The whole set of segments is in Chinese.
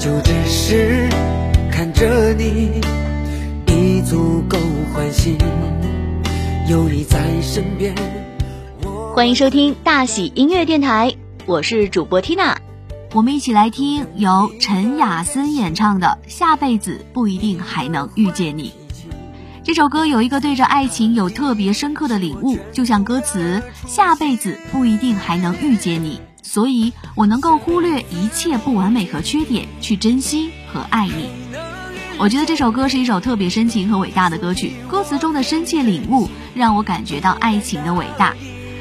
就只是看着你，已足够欢喜。有你在身边。欢迎收听大喜音乐电台，我是主播 Tina。我们一起来听由陈雅森演唱的《下辈子不一定还能遇见你》。这首歌有一个对着爱情有特别深刻的领悟，就像歌词“下辈子不一定还能遇见你”，所以我能够忽略一切不完美和缺点，去珍惜和爱你。我觉得这首歌是一首特别深情和伟大的歌曲，歌词中的深切领悟让我感觉到爱情的伟大。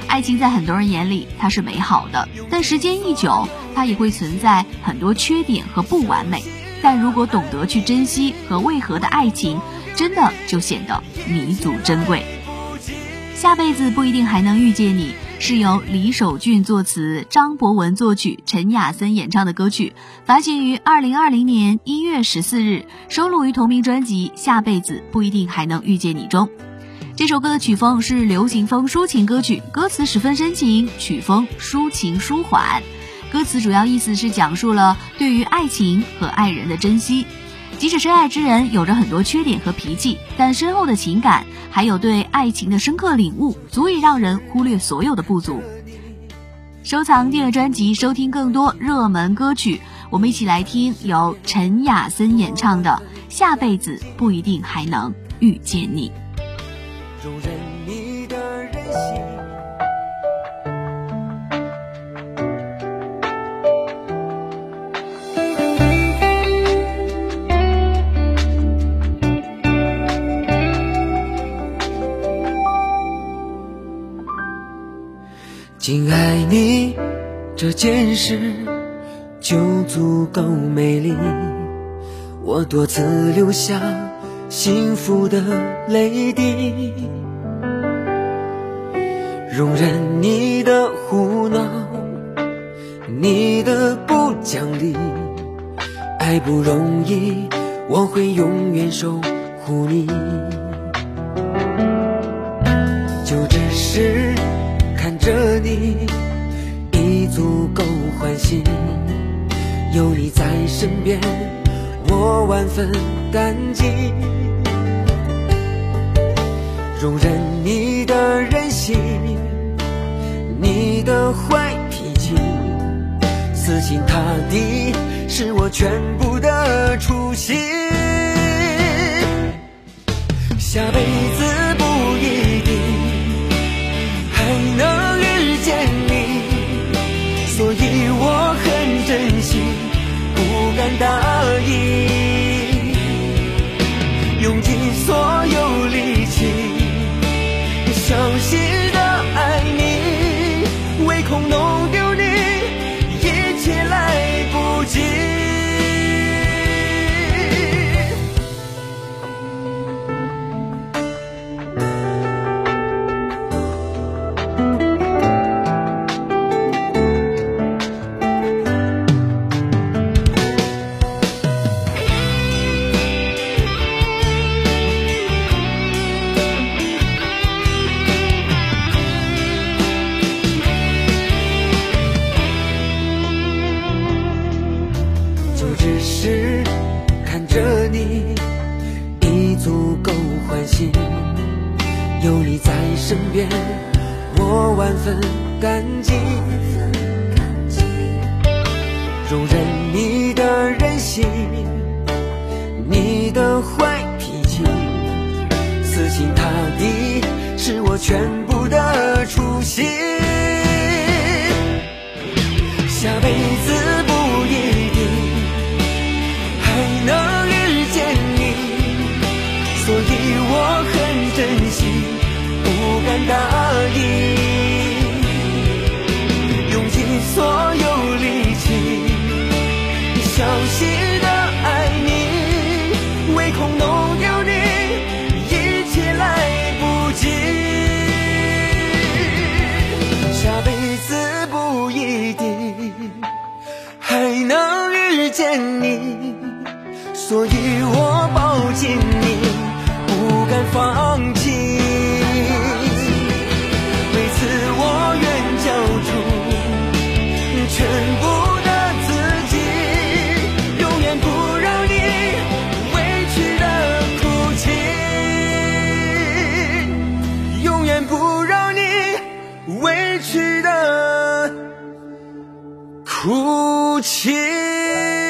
爱情在很多人眼里它是美好的，但时间一久，它也会存在很多缺点和不完美。但如果懂得去珍惜和为何的爱情。真的就显得弥足珍贵。下辈子不一定还能遇见你，是由李守俊作词，张博文作曲，陈雅森演唱的歌曲，发行于二零二零年一月十四日，收录于同名专辑《下辈子不一定还能遇见你》中。这首歌的曲风是流行风抒情歌曲，歌词十分深情，曲风抒情舒缓。歌词主要意思是讲述了对于爱情和爱人的珍惜。即使深爱之人有着很多缺点和脾气，但深厚的情感还有对爱情的深刻领悟，足以让人忽略所有的不足。收藏订阅专辑，收听更多热门歌曲。我们一起来听由陈雅森演唱的《下辈子不一定还能遇见你》。仅爱你这件事就足够美丽，我多次流下幸福的泪滴，容忍你的胡闹，你的不讲理，爱不容易，我会永远守护你，着你已足够欢喜，有你在身边，我万分感激。容忍你的任性，你的坏脾气，死心塌地是我全部的初心。下辈子足够欢喜有你在身边，我万分感激。容忍你的任性，你的坏脾气，死心塌地是我全部的初心。下辈子珍惜。敢答应，用尽所有力气，小心的爱你，唯恐弄丢你，一切来不及。下辈子不一定还能遇见你，所以我抱紧你，不敢放哭泣。